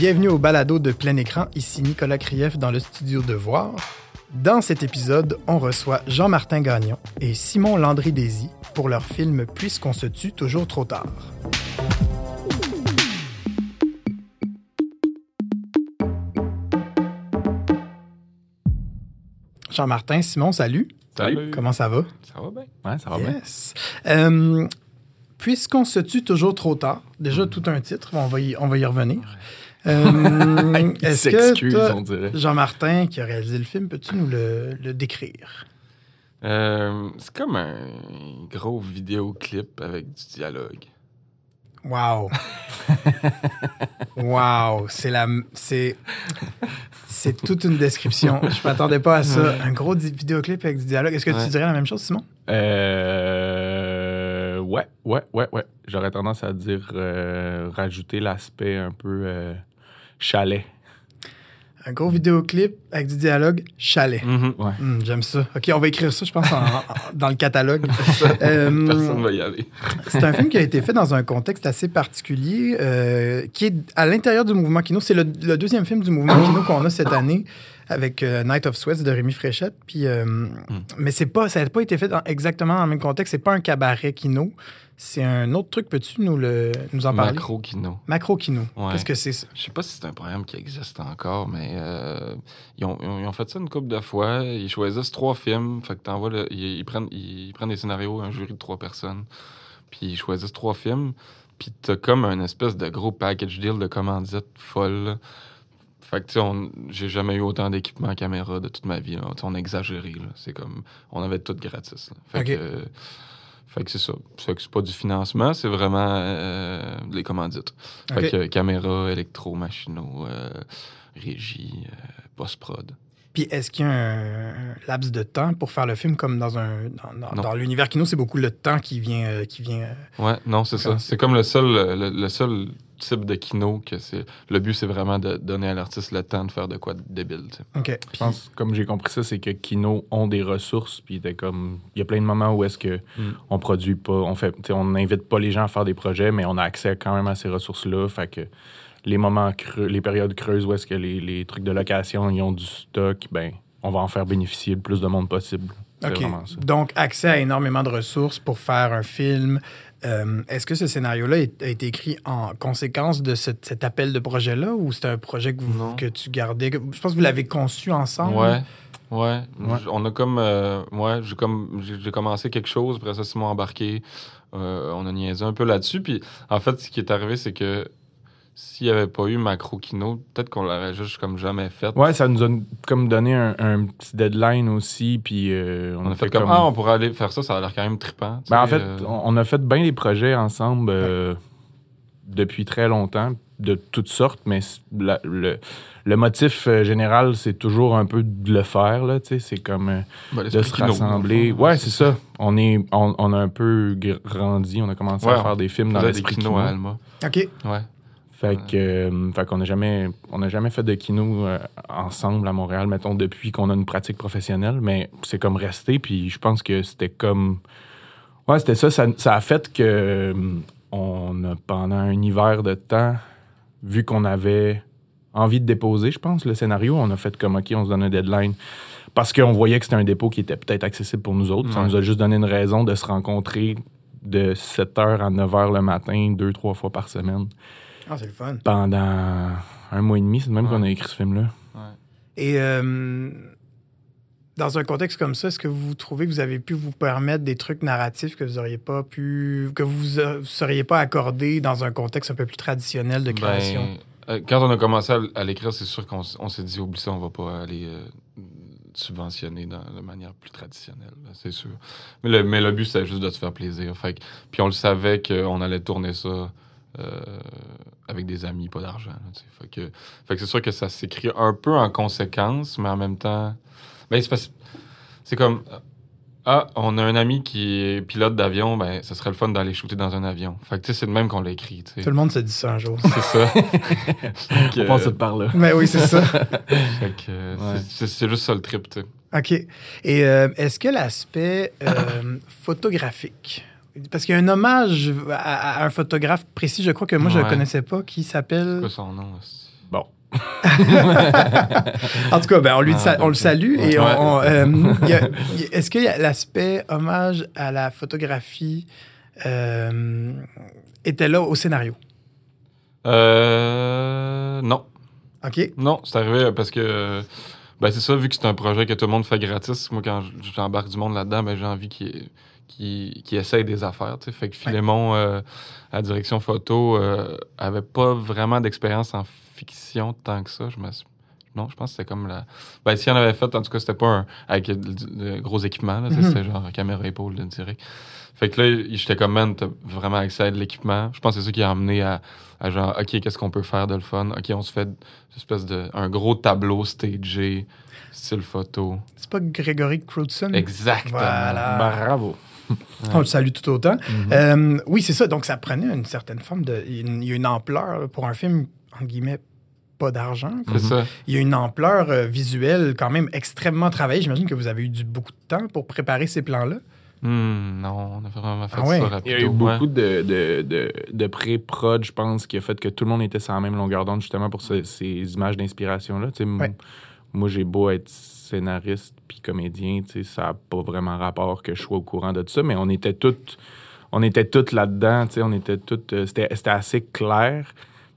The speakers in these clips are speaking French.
Bienvenue au balado de plein écran, ici Nicolas Krief dans le studio de Voir. Dans cet épisode, on reçoit Jean-Martin Gagnon et Simon Landry-Désy pour leur film Puisqu'on se tue toujours trop tard. Jean-Martin, Simon, salut. Salut. Comment ça va? Ça va bien. Ouais, ça va bien. Yes. Euh, Puisqu'on se tue toujours trop tard, déjà tout un titre, on va y, on va y revenir. Euh, Est-ce que on dirait. Jean-Martin, qui a réalisé le film, peux-tu nous le, le décrire? Euh, c'est comme un gros vidéoclip avec du dialogue. Wow! wow! C'est la... C'est... C'est toute une description. Je m'attendais pas à ça. Un gros vidéoclip avec du dialogue. Est-ce que Ouais. tu dirais la même chose, Simon? Euh, ouais, ouais, ouais, ouais. J'aurais tendance à dire euh, rajouter l'aspect un peu euh, chalet. Un gros vidéoclip avec du dialogue, chalet. Ouais. Hmm, j'aime ça. OK, on va écrire ça, je pense, en- en- dans le catalogue. Euh, Personne va y aller. C'est un film qui a été fait dans un contexte assez particulier, euh, qui est à l'intérieur du mouvement Kino. C'est le, le deuxième film du mouvement Kino qu'on a cette année avec euh, Night of Sweats de Rémi Fréchette. Puis, euh, Mais c'est pas, ça n'a pas été fait dans- exactement dans le même contexte. C'est pas un cabaret Kino. C'est un autre truc. Peux-tu nous, le, nous en parler? Macro Kino. Macro Kino. Ouais. Qu'est-ce que c'est ça? Je sais pas si c'est un programme qui existe encore, mais ils, ont, ils ont- ils ont fait ça une couple de fois. Ils choisissent trois films. Fait que t'envoies le- ils, ils prennent, ils prennent des scénarios, un jury de trois personnes. Puis ils choisissent trois films. Puis t'as comme un espèce de gros package deal de commandite folle. Fait que tu sais, on- j'ai jamais eu autant d'équipement caméra de toute ma vie. là. On exagéré. là. C'est comme. On avait tout gratis. là. Fait que. euh, fait que c'est ça. Fait que c'est pas du financement, c'est vraiment euh, les commandites. Fait que euh, caméra, électro, machinaux, euh, régie, euh, post-prod. Puis est-ce qu'il y a un, laps de temps pour faire le film comme dans un dans, dans- Non. dans l'univers Kino, c'est beaucoup le temps qui vient euh, qui vient. euh, Ouais, non, c'est ça. C'est comme le seul, le, le seul type de kino que c'est. Le but, c'est vraiment de donner à l'artiste le temps de faire de quoi de débile. tu sais. OK. Je pense, comme j'ai compris ça, c'est que Kino ont des ressources, puis t'es comme, il y a plein de moments où est-ce que Mm. on produit pas, on fait, on n'invite pas les gens à faire des projets, mais on a accès quand même à ces ressources-là, fait que les moments creux, les périodes creuses où est-ce que les, les trucs de location ils ont du stock, ben, on va en faire bénéficier le plus de monde possible. Donc, accès à énormément de ressources pour faire un film. Euh, Est-ce que ce scénario-là est- a été écrit en conséquence de ce- cet appel de projet-là ou c'est un projet que, vous- que tu gardais? que- je pense que vous l'avez conçu ensemble. Ouais. Ouais. On a comme. euh, ouais, j'ai comme. J'ai j'ai commencé quelque chose, après ça, Simon embarqué. Euh, on a niaisé un peu là-dessus. Puis, en fait, ce qui est arrivé, c'est que s'il n'y avait pas eu Macro Kino, peut-être qu'on l'aurait juste comme jamais fait. Ouais, ça nous a comme donné un, un petit deadline aussi, puis euh, On a fait comme, ah, on pourrait aller faire ça, ça a l'air quand même trippant. Ben, en fait, euh, on a fait bien des projets ensemble euh, depuis très longtemps, de toutes sortes, mais la- le, le motif général, c'est toujours un peu de le faire, là, tu sais, c'est comme ben, de se Kino, rassembler. fond, Ouais, c'est ça. On, est, on, on a un peu grandi, on a commencé Ouais, à faire des films On dans l'esprit kinos kino. à Alma. OK. Ouais. Fait que, euh, fait qu'on n'a jamais, on n'a jamais fait de kino euh, ensemble à Montréal, mettons, depuis qu'on a une pratique professionnelle, mais c'est comme resté, puis je pense que c'était comme... Ouais, c'était ça, ça, ça a fait que euh, on a, pendant un hiver de temps, vu qu'on avait envie de déposer, je pense, le scénario, on a fait comme, OK, on se donne un deadline, parce qu'on voyait que c'était un dépôt qui était peut-être accessible pour nous autres. Ça nous a juste donné une raison de se rencontrer de 7h à 9h le matin, deux, trois fois par semaine Ah, c'est le fun. pendant un mois et demi. C'est de même Ouais. qu'on a écrit ce film-là. Et euh, dans un contexte comme ça, est-ce que vous trouvez que vous avez pu vous permettre des trucs narratifs que vous auriez pas pu, que vous ne seriez pas accordé dans un contexte un peu plus traditionnel de création? Ben, euh, quand on a commencé à, à l'écrire, c'est sûr qu'on s'est dit, oublie ça, on va pas aller euh, subventionner dans, de manière plus traditionnelle, c'est sûr. Mais le, mais le but, c'était juste de se faire plaisir. Fait que- puis on le savait qu'on allait tourner ça euh, avec des amis, pas d'argent. Fait que, fait que c'est sûr que ça s'écrit un peu en conséquence, mais en même temps... Ben, c'est parce- c'est comme... Ah, on a un ami qui est pilote d'avion, ben, ça serait le fun d'aller shooter dans un avion. Fait que, tu sais, c'est de même qu'on l'a écrit, tu sais. Tout le monde se dit ça un jour. C'est ça. Fait que, On passe par là. Mais oui, c'est ça. fait que, euh, Ouais. c'est- c'est c'est juste ça le trip, tu sais. OK. Et euh, est-ce que l'aspect euh, photographique, parce qu'il y a un hommage à, à un photographe précis, je crois que moi, je ne Ouais. connaissais pas, qui C'est s'appelle... quoi son nom? aussi? Bon, En tout cas, ben, on, lui, Ah, sa- on le salue. Et on- Ouais. on, euh, Est-ce qu'il y a l'aspect hommage à la photographie euh, était là au scénario? Euh. Non. OK? Non, c'est arrivé parce que. Ben, c'est ça, vu que c'est un projet que tout le monde fait gratis, moi, quand j'embarque du monde là-dedans, ben, j'ai envie qu'il qui, qui essaye des affaires. Fait que Philémon, euh, à la direction photo, euh, avait pas vraiment d'expérience en fiction tant que ça. Je me suis- Non, je pense que c'était comme la. Ben, s'il en avait fait, en tout cas, c'était pas un... avec de, gros équipements. Mhm. C'était genre caméra épaule là, direct. Fait que là, j'étais comme, man, t'as vraiment accès à de l'équipement. Je pense que c'est ça qui a amené à, à genre, OK, qu'est-ce qu'on peut faire de le fun? OK, on se fait une espèce de. un gros tableau stagé, style photo. C'est pas Grégory Crewdson? Exactement. Voilà. Bravo. On le salue tout autant. Mhm. Euh, oui, c'est ça. Donc, ça prenait une certaine forme de. Il y a une- ampleur pour un film, entre guillemets, pas d'argent. C'est ça. Il y a une ampleur euh, visuelle quand même extrêmement travaillée. J'imagine que vous avez eu du, beaucoup de temps pour préparer ces plans-là. Hmm, non, on a vraiment fait Ah ouais? ça Il y a eu beaucoup de, de, de, de pré-prod, je pense, qui a fait que tout le monde était sur la même longueur d'onde, justement, pour ce- ces images d'inspiration-là. Tu sais, m- Ouais. Moi, j'ai beau être scénariste puis comédien, ça n'a pas vraiment rapport que je sois au courant de tout ça, mais on était toutes, là-dedans, on était toutes... euh, C'était assez clair.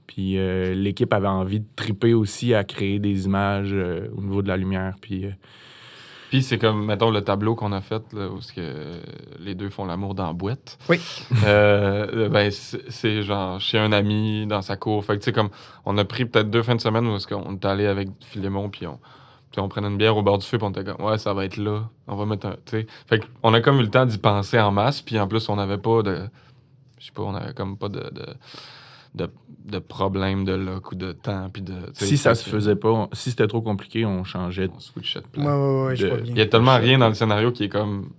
Puis euh, l'équipe avait envie de triper aussi à créer des images euh, au niveau de la lumière. Puis c'est comme, mettons, le tableau qu'on a fait, là, où que les deux font l'amour dans la boîte. Oui. Euh, ben, c'est genre chez un ami, dans sa cour. Fait que, tu sais, comme, on a pris peut-être deux fins de semaine où est-ce qu'on est allé avec Philémon, puis on, puis on prenait une bière au bord du feu, puis on était comme, ouais, ça va être là. On va mettre un, tu sais. Fait qu'on a comme eu le temps d'y penser en masse, puis en plus, on n'avait pas de, je sais pas, on avait comme pas de, de, de, de problème de look ou de temps, puis de, si ça se faisait pas, on- si c'était trop compliqué, on changeait. On switchait de plan. ouais, ouais, je De- vois Il y a tellement rien dans le scénario qui est comme.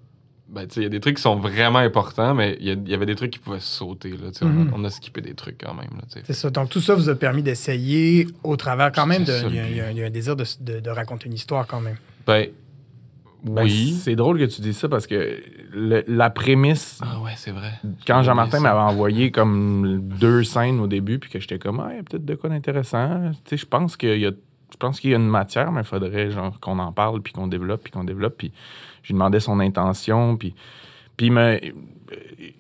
Ben, tu sais, il y a des trucs qui sont vraiment importants, mais il y, avait des trucs qui pouvaient sauter. Là, tu sais, Mhm. on, a, on a skippé des trucs quand même. C'est ça. Donc, tout ça vous a permis d'essayer au travers quand même. Il y, a- y y un désir de, de- de raconter une histoire quand même. Ben, Ben, oui. C'est drôle que tu dises ça parce que le- la prémisse, ah ouais, c'est vrai. quand Jean-Martin m'avait envoyé comme deux scènes au début, puis que j'étais comme, ah, il y a peut-être de quoi d'intéressant. Tu sais, je pense qu'il y a. Je pense qu'il y a une matière, mais il faudrait genre qu'on en parle, puis qu'on développe, puis qu'on développe. Puis je lui demandais son intention, puis, puis me-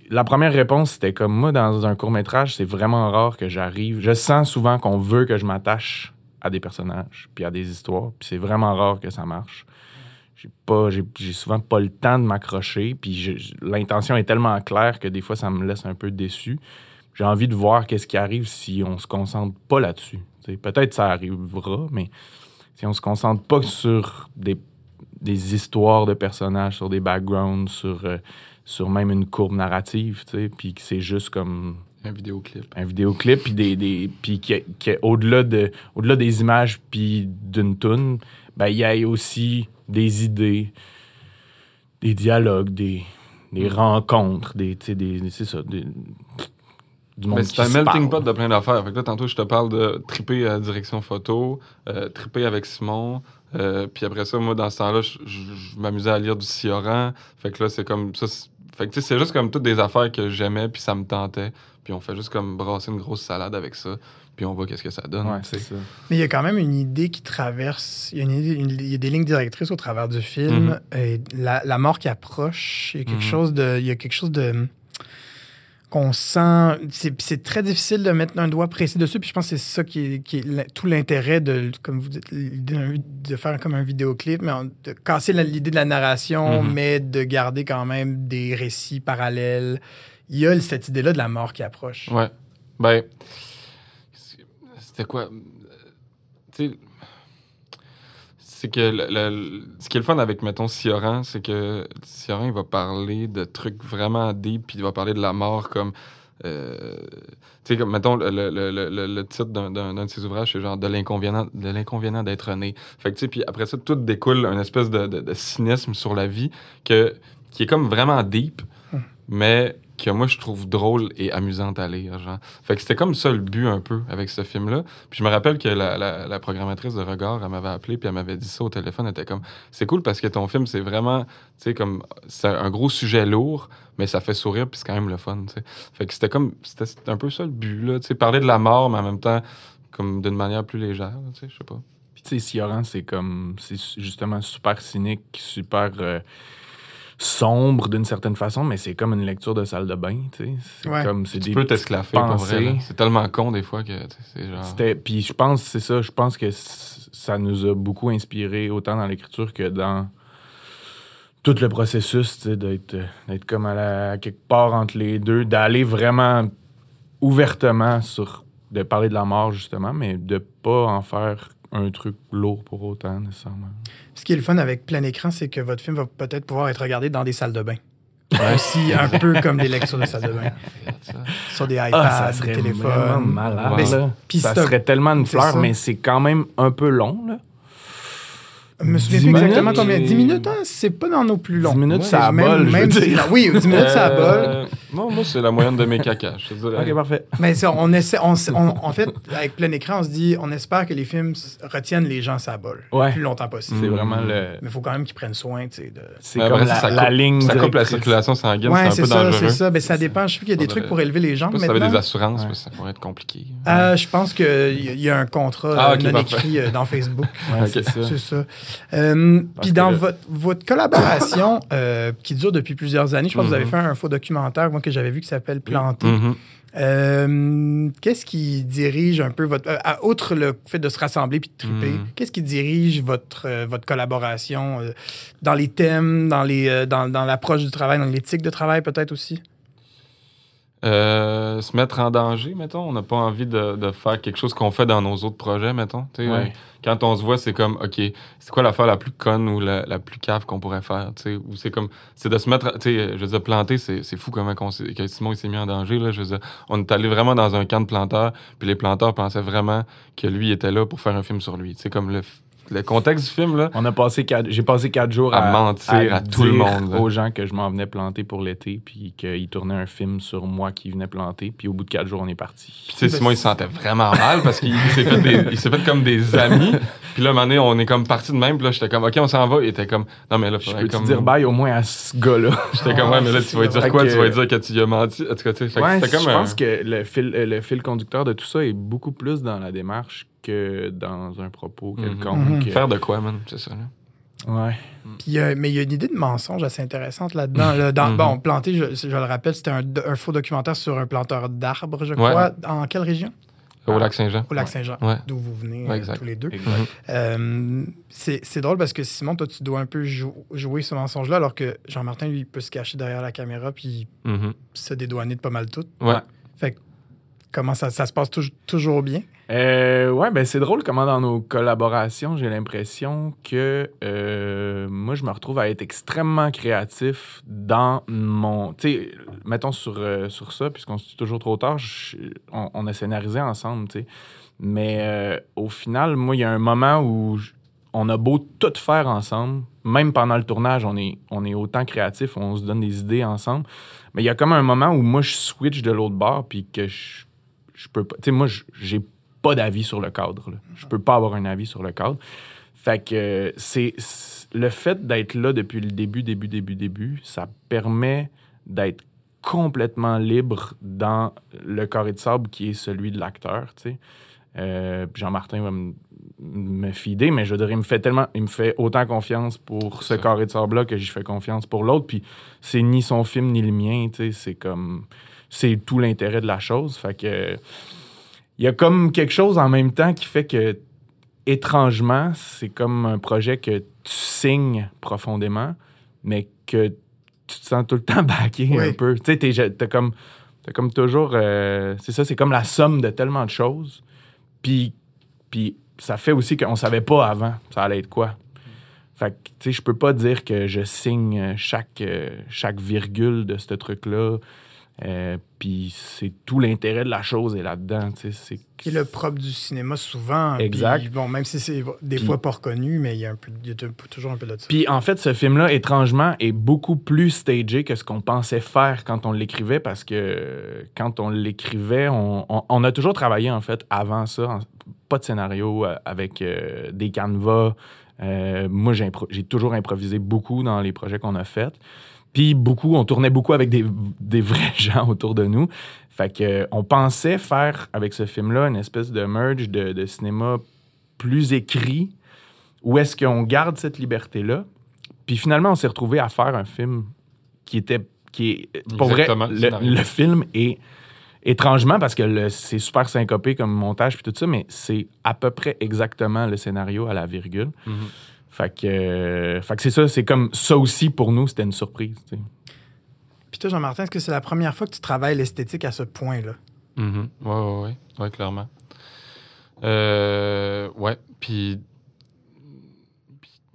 la première réponse, c'était comme moi, dans un court-métrage, c'est vraiment rare que j'arrive. Je sens souvent qu'on veut que je m'attache à des personnages, puis à des histoires, puis c'est vraiment rare que ça marche. J'ai pas, j'ai, souvent pas le temps de m'accrocher, puis l'intention est tellement claire que des fois, ça me laisse un peu déçu. J'ai envie de voir qu'est-ce qui arrive si on se concentre pas là-dessus. Peut-être ça arrivera, mais si on se concentre pas sur des, des histoires de personnages, sur des backgrounds, sur, euh, sur même une courbe narrative, tu sais, puis que c'est juste comme Un vidéoclip. un vidéoclip, puis des, des, puis que- que au-delà de, au-delà des images puis d'une toune, ben il y a aussi des idées, des dialogues, des, des rencontres, des, tu sais, des, c'est ça, des, du monde qui c'est un melting parle. pot de plein d'affaires. Fait que là, tantôt, je te parle de triper à la direction photo, euh, triper avec Simon. euh, puis après ça, moi, dans ce temps-là, je, je- je m'amusais à lire du Sioran. Fait que là, c'est comme ça. Fait que tu sais, c'est juste comme toutes des affaires que j'aimais, puis ça me tentait. Puis on fait juste comme brasser une grosse salade avec ça. Puis on voit qu'est-ce que ça donne. Ouais, tu c'est sais. ça. Mais il y a quand même une idée qui traverse. Il y a, une idée- une- il y a des lignes directrices au travers du film. Mhm. Et la, la mort qui approche, il y a quelque Mhm. chose de. Il y a quelque chose de. qu'on sent. C'est c'est très difficile de mettre un doigt précis dessus. Puis je pense que c'est ça qui est, qui est tout l'intérêt de, comme vous dites, de faire comme un vidéoclip, mais de casser la- l'idée de la narration, Mhm. mais de garder quand même des récits parallèles. Il y a cette idée-là de la mort qui approche. Ouais. Ben, c'était quoi? Tu sais, c'est que le- le- ce qui est le fun avec, mettons, Sioran, c'est que Sioran, il va parler de trucs vraiment deep, puis il va parler de la mort comme. euh, tu sais, comme, mettons, le, le- le- le- le titre d'un- de ses ouvrages, c'est genre de l'inconvénient de l'inconvénient d'être né. Fait que, tu sais, puis après ça, tout découle une espèce de, de- de cynisme sur la vie que, qui est comme vraiment deep, mais que moi, je trouve drôle et amusante à lire. Fait que c'était comme ça le but un peu avec ce film-là. Puis je me rappelle que la, la- la programmatrice de Regard, elle m'avait appelé puis elle m'avait dit ça au téléphone. Elle était comme, c'est cool parce que ton film, c'est vraiment, tu sais, comme, c'est un gros sujet lourd, mais ça fait sourire puis c'est quand même le fun. Fait que c'était comme, c'était un peu ça le but, là, tu sais, parler de la mort, mais en même temps, comme d'une manière plus légère, tu sais, je sais pas. Puis tu sais, Sioran, c'est comme, c'est justement super cynique, super euh, sombre d'une certaine façon, mais c'est comme une lecture de salle de bain, tu sais. C'est Ouais. comme, c'est Tu des peux t'esclaffer pour pensées. vrai. C'est tellement con des fois que c'est genre. C'était, puis je pense, c'est ça, je pense que ça nous a beaucoup inspiré, autant dans l'écriture que dans tout le processus, tu sais, d'être, d'être comme à, la, à quelque part entre les deux, d'aller vraiment ouvertement sur, de parler de la mort, justement, mais de pas en faire un truc lourd pour autant, nécessairement. Ce qui est le fun avec plein écran, c'est que votre film va peut-être pouvoir être regardé dans des salles de bain. Aussi, un peu comme des lectures de salles de bain. Sur des iPads, Ah, ça des téléphones. malade. Mais là. puis ça serait tellement une fleur, ça. mais c'est quand même un peu long. Là. Je me souviens 10 plus exactement minutes, combien. et- 10 minutes, hein, c'est pas dans nos plus longs. 10 minutes, Ouais, ça même- abole, je veux même si- dire. Oui, 10 minutes, ça abole. Euh, Non, moi, c'est la moyenne de mes cacas, je te dirais. Ok, parfait. Mais ça, on essaie, on, on- en fait, avec plein écran, on se dit, on espère que les films retiennent les gens à bol Ouais. le plus longtemps possible. C'est vraiment le. Mais il faut quand même qu'ils prennent soin, tu sais, de... C'est Mais comme après, la, ça la coupe- ligne. Ça coupe la circulation sanguine, Ouais, c'est un c'est peu ça, dangereux. c'est ça. Ben, ça dépend. Je sais qu'il y a des trucs pour élever les gens. Ça avait des assurances, que ça pourrait être compliqué. Euh, je pense qu'il y, a- un contrat Ah, euh, non écrit euh, dans Facebook. C'est ça. Euh, Puis dans le- votre, votre collaboration euh, qui dure depuis plusieurs années, je pense que vous avez Mhm. fait un faux documentaire, moi, que j'avais vu qui s'appelle Planté. Mhm. Euh, qu'est-ce qui dirige un peu votre. euh, à- outre le fait de se rassembler puis de triper, Mhm. qu'est-ce qui dirige votre, euh, votre collaboration euh, dans les thèmes, dans, les, euh, dans, dans l'approche du travail, dans l'éthique de travail peut-être aussi? Euh, se mettre en danger, mettons. On n'a pas envie de, de faire quelque chose qu'on fait dans nos autres projets, mettons. Ouais. euh, Quand on se voit, c'est comme, OK, c'est quoi l'affaire la plus conne ou la, la plus cave qu'on pourrait faire? Ou c'est comme, c'est de se mettre, je veux dire, planter, c'est c'est fou comment qu'on que Simon il s'est mis en danger. Là, je veux dire, on est allé vraiment dans un camp de planteurs, puis les planteurs pensaient vraiment que lui était là pour faire un film sur lui. C'est comme le, le contexte du film, là. On a passé quatre, j'ai passé quatre jours à, À mentir à tout le monde, là. aux gens que je m'en venais planter pour l'été, puis qu'ils tournaient un film sur moi qui venait planter, puis au bout de quatre jours, on est parti. Puis, tu sais, Simon, il se sentait vraiment mal parce qu'il il s'est fait, des- il s'est fait comme des amis. Puis là, un moment donné, on est comme parti de même. Puis là, j'étais comme, OK, on s'en va. Il était comme, non, mais là, Je peux te comme. dire bye au moins à ce gars-là? J'étais comme, ouais, mais là, tu vas dire quoi? que- Tu vas dire que tu lui as menti? En tout cas, tu sais, Ouais, je comme un- pense que le fil, euh, le fil conducteur de tout ça est beaucoup plus dans la démarche que dans un propos Mhm. quelconque. Mhm. Faire de quoi, man? C'est ça, là. Ouais. Puis, euh, mais il y a une idée de mensonge assez intéressante là-dedans. là. Dans- Mhm. Bon, planté, je, je le rappelle, c'était un, un faux documentaire sur un planteur d'arbres, je Ouais. crois. En quelle région? Au lac Saint-Jean. Au lac. Saint-Jean, Ouais. d'où vous venez Ouais, euh, exact. tous les deux. Euh, c'est c'est drôle parce que Simon, toi, tu dois un peu jou- jouer ce mensonge-là, alors que Jean-Martin, lui, il peut se cacher derrière la caméra puis se dédouaner de pas mal tout. Ouais. Fait que comment ça, ça se passe touj- toujours bien? Euh, ouais, ben c'est drôle comment dans nos collaborations, j'ai l'impression que euh, moi, je me retrouve à être extrêmement créatif dans mon. Tu sais, mettons sur, euh, sur ça, puisqu'on se dit toujours trop tard, on, a scénarisé ensemble, tu sais. Mais euh, au final, moi, il y a un moment où on a beau tout faire ensemble, même pendant le tournage, on est, on est autant créatif, on se donne des idées ensemble. Mais il y a comme un moment où moi, je switch de l'autre bord, puis que je, je peux pas. Tu sais, moi, j'ai pas d'avis sur le cadre. là. Je peux pas avoir un avis sur le cadre. Fait que c'est le fait d'être là depuis le début, début, début, début, ça permet d'être complètement libre dans le carré de sable qui est celui de l'acteur. Euh, Jean-Martin va me- me fider, mais je dire, il me fait tellement, il me fait autant confiance pour ce Ça. carré de sable-là que j'y fais confiance pour l'autre. Puis c'est ni son film ni le mien. C'est comme, c'est tout l'intérêt de la chose. Fait que il y a comme quelque chose en même temps qui fait que, étrangement, c'est comme un projet que tu signes profondément, mais que tu te sens tout le temps Oui. un peu. Tu sais, t'es- t'as comme, t'as comme toujours. euh, c'est ça, c'est comme la somme de tellement de choses. Puis, puis ça fait aussi qu'on savait pas avant ça allait être quoi. Fait que, tu sais, je peux pas dire que je signe chaque, euh, chaque virgule de ce truc-là. Euh, puis c'est tout l'intérêt de la chose est là-dedans, c'est- le propre du cinéma souvent. Exact. Bon, même si c'est des fois pas reconnu, mais il y a, un peu, il y a toujours un peu de ça. Puis en fait, ce film-là, étrangement, est beaucoup plus stagé que ce qu'on pensait faire quand on l'écrivait, parce que quand on l'écrivait, on, on- on a toujours travaillé, en fait, avant ça, en- pas de scénario, euh, avec euh, des canevas. Euh, moi, j'ai toujours improvisé beaucoup dans les projets qu'on a faits. Puis beaucoup, on tournait beaucoup avec des, des vrais gens autour de nous. Fait que, on pensait faire avec ce film-là une espèce de merge de, de cinéma plus écrit, où est-ce qu'on garde cette liberté-là. Puis finalement, on s'est retrouvé à faire un film qui était. Qui est, pour vrai, Exactement, le le, film est étrangement parce que c'est super syncopé comme montage puis tout ça, mais c'est à peu près exactement le scénario à la virgule. Mhm. Fait que, euh, fait que c'est ça, c'est comme ça aussi pour nous, c'était une surprise. Puis toi, Jean-Martin, est-ce que c'est la première fois que tu travailles l'esthétique à ce point-là? Mhm. Ouais, ouais, ouais. Ouais, clairement. Euh, ouais. Puis.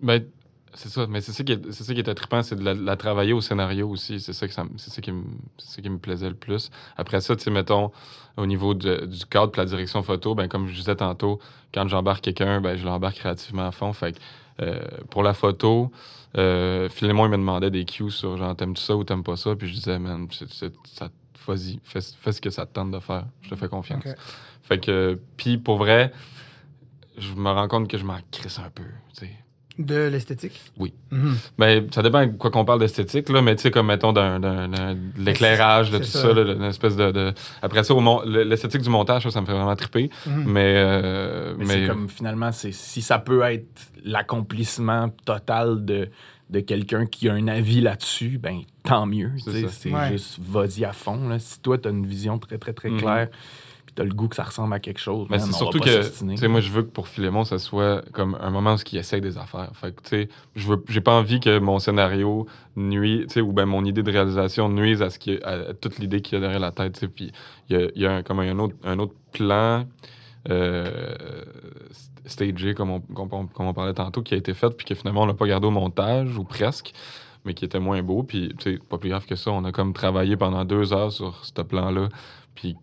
Ben, c'est ça. Mais c'est ça, qui est- c'est ça qui était trippant, c'est de la, la travailler au scénario aussi. C'est ça, que ça c'est ça, qui me- c'est ça qui me plaisait le plus. Après ça, tu sais, mettons, au niveau de- du cadre et la direction photo, ben, comme je disais tantôt, quand j'embarque quelqu'un, ben, je l'embarque créativement à fond. Fait que, pour la photo, euh, Philémon, il me demandait des cues sur genre, t'aimes-tu ça ou t'aimes pas ça? Puis je disais, man, vas-y, fais, fais ce que ça te tente de faire. Je te fais confiance. Fait que, puis pour vrai, je me rends compte que je m'en crisse un peu, tu sais. De l'esthétique? Oui. Mhm. Ben, ça dépend de quoi qu'on parle d'esthétique, là, mais tu sais, comme mettons d'un, d'un- d'un- de l'éclairage, de C'est tout ça. ça, là, une espèce de, de- Après ça, au mon- le- l'esthétique du montage, ça, ça me fait vraiment triper. Mhm. Mais, euh, Mais, mais, c'est comme finalement, c'est si ça peut être l'accomplissement total de, de quelqu'un qui a un avis là-dessus, ben tant mieux. C'est Ouais. juste vas-y à fond. Là. Si toi, tu as une vision très, très, très Mhm. claire, puis tu as le goût que ça ressemble à quelque chose, Mais c'est surtout que, s'ostiner. tu sais, moi, je veux que pour Philémon, ça soit comme un moment où il essaye des affaires. Fait que, tu sais, je veux, j'ai pas envie que mon scénario nuise, tu sais, ou ben mon idée de réalisation nuise à, ce qui, à, à toute l'idée qu'il y a derrière la tête, tu sais. Puis il y a, y a un, comme un autre, un autre plan euh, st- stagé, comme on, comme, on, comme on parlait tantôt, qui a été fait, puis que finalement, on l'a pas gardé au montage, ou presque, mais qui était moins beau. Puis, tu sais, pas plus grave que ça. On a comme travaillé pendant deux heures sur ce plan-là, puis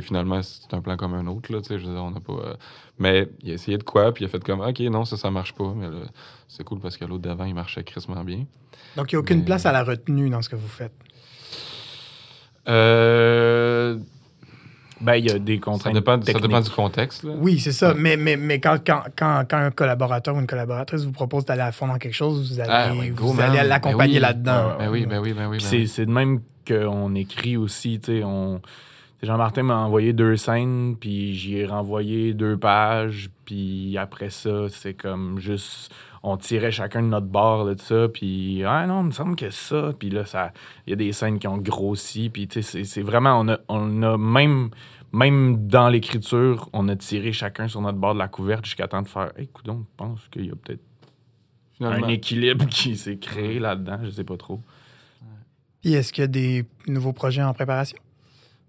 qui finalement, c'est un plan comme un autre, là, tu sais, je veux dire, on n'a pas... euh, mais il a essayé de quoi, puis il a fait comme, OK, non, ça, ça marche pas, mais là, c'est cool parce que l'autre d'avant, il marchait crissement bien. Donc, il n'y a aucune Mais- place à la retenue dans ce que vous faites? Euh, Ben, il y a des ça, contraintes dépend, ça dépend du contexte, là. Oui, c'est ça. Ouais. Mais, mais, mais quand, quand, quand, quand un collaborateur ou une collaboratrice vous propose d'aller à fond dans quelque chose, vous allez, Ah, ouais, vous go, allez man. l'accompagner Ben oui. là-dedans. Ben oui, ben oui, ben oui. Ben c'est, oui. c'est de même qu'on écrit aussi, tu sais, on... Jean-Martin m'a envoyé deux scènes, puis j'y ai renvoyé deux pages, puis après ça, c'est comme juste... On tirait chacun de notre bord de ça, puis « Ah non, il me semble que ça... » Puis là, ça il y a des scènes qui ont grossi, puis tu sais, c'est, c'est vraiment... On a, on a même... Même dans l'écriture, on a tiré chacun sur notre bord de la couverte jusqu'à temps de faire « Hey, coudonc, je pense qu'il y a peut-être un équilibre qui s'est créé là-dedans, je sais pas trop. » Puis est-ce qu'il y a des nouveaux projets en préparation?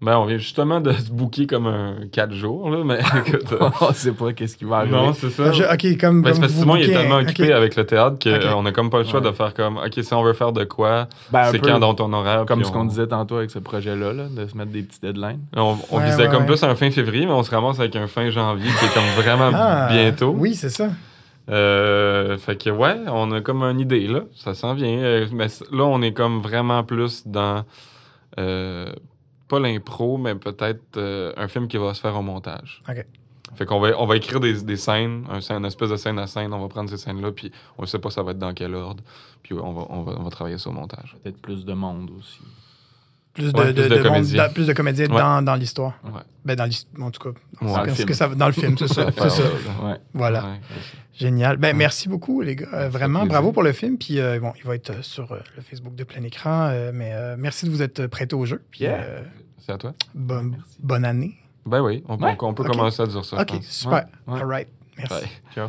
Ben, on vient justement de se booker comme un 4 jours, là, mais écoute... euh, on sait pas qu'est-ce qui va arriver. non, c'est ça. Je- OK, comme, Ben, comme parce que Simon, il est tellement occupé avec le théâtre qu'on Ok. n'a comme pas le choix Ouais. de faire comme, OK, si on veut faire de quoi, Ben, c'est quand dans ton horaire. Comme ce on- qu'on disait tantôt avec ce projet-là, là, de se mettre des petits deadlines. On, on Ouais, visait ouais, comme ouais. plus un fin février, mais on se ramasse avec un fin janvier qui est comme vraiment Ah, bientôt. Oui, c'est ça. Euh, fait que ouais, on a comme une idée là, ça s'en vient. Euh, mais là, on est comme vraiment plus dans euh, pas l'impro, mais peut-être euh, un film qui va se faire au montage. OK. Fait qu'on va, on va écrire des, des scènes, un, une espèce de scène à scène. On va prendre ces scènes-là, puis on ne sait pas ça va être dans quel ordre. Puis on va, on va, on va travailler sur le montage. Peut-être plus de monde aussi. Plus de, Ouais, de, plus de de monde- comédiens. plus de comédiens Ouais. dans, dans l'histoire. Ouais. Ben, dans l'histoire, en tout cas. Dans le film. que ça, dans le film, c'est ça. c'est ça. Ouais. Voilà. Génial. Ben, merci beaucoup, les gars. Euh, vraiment, bravo pour le film. Puis, euh, bon, il va être euh, sur euh, le Facebook de plein écran. mais merci de vous être prêté au jeu. Puis, Yeah. C'est à toi? bonne, Merci. bonne année. Ben oui, on, on- peut Ok. commencer à dire ça. OK, super. All right. Merci. Ciao.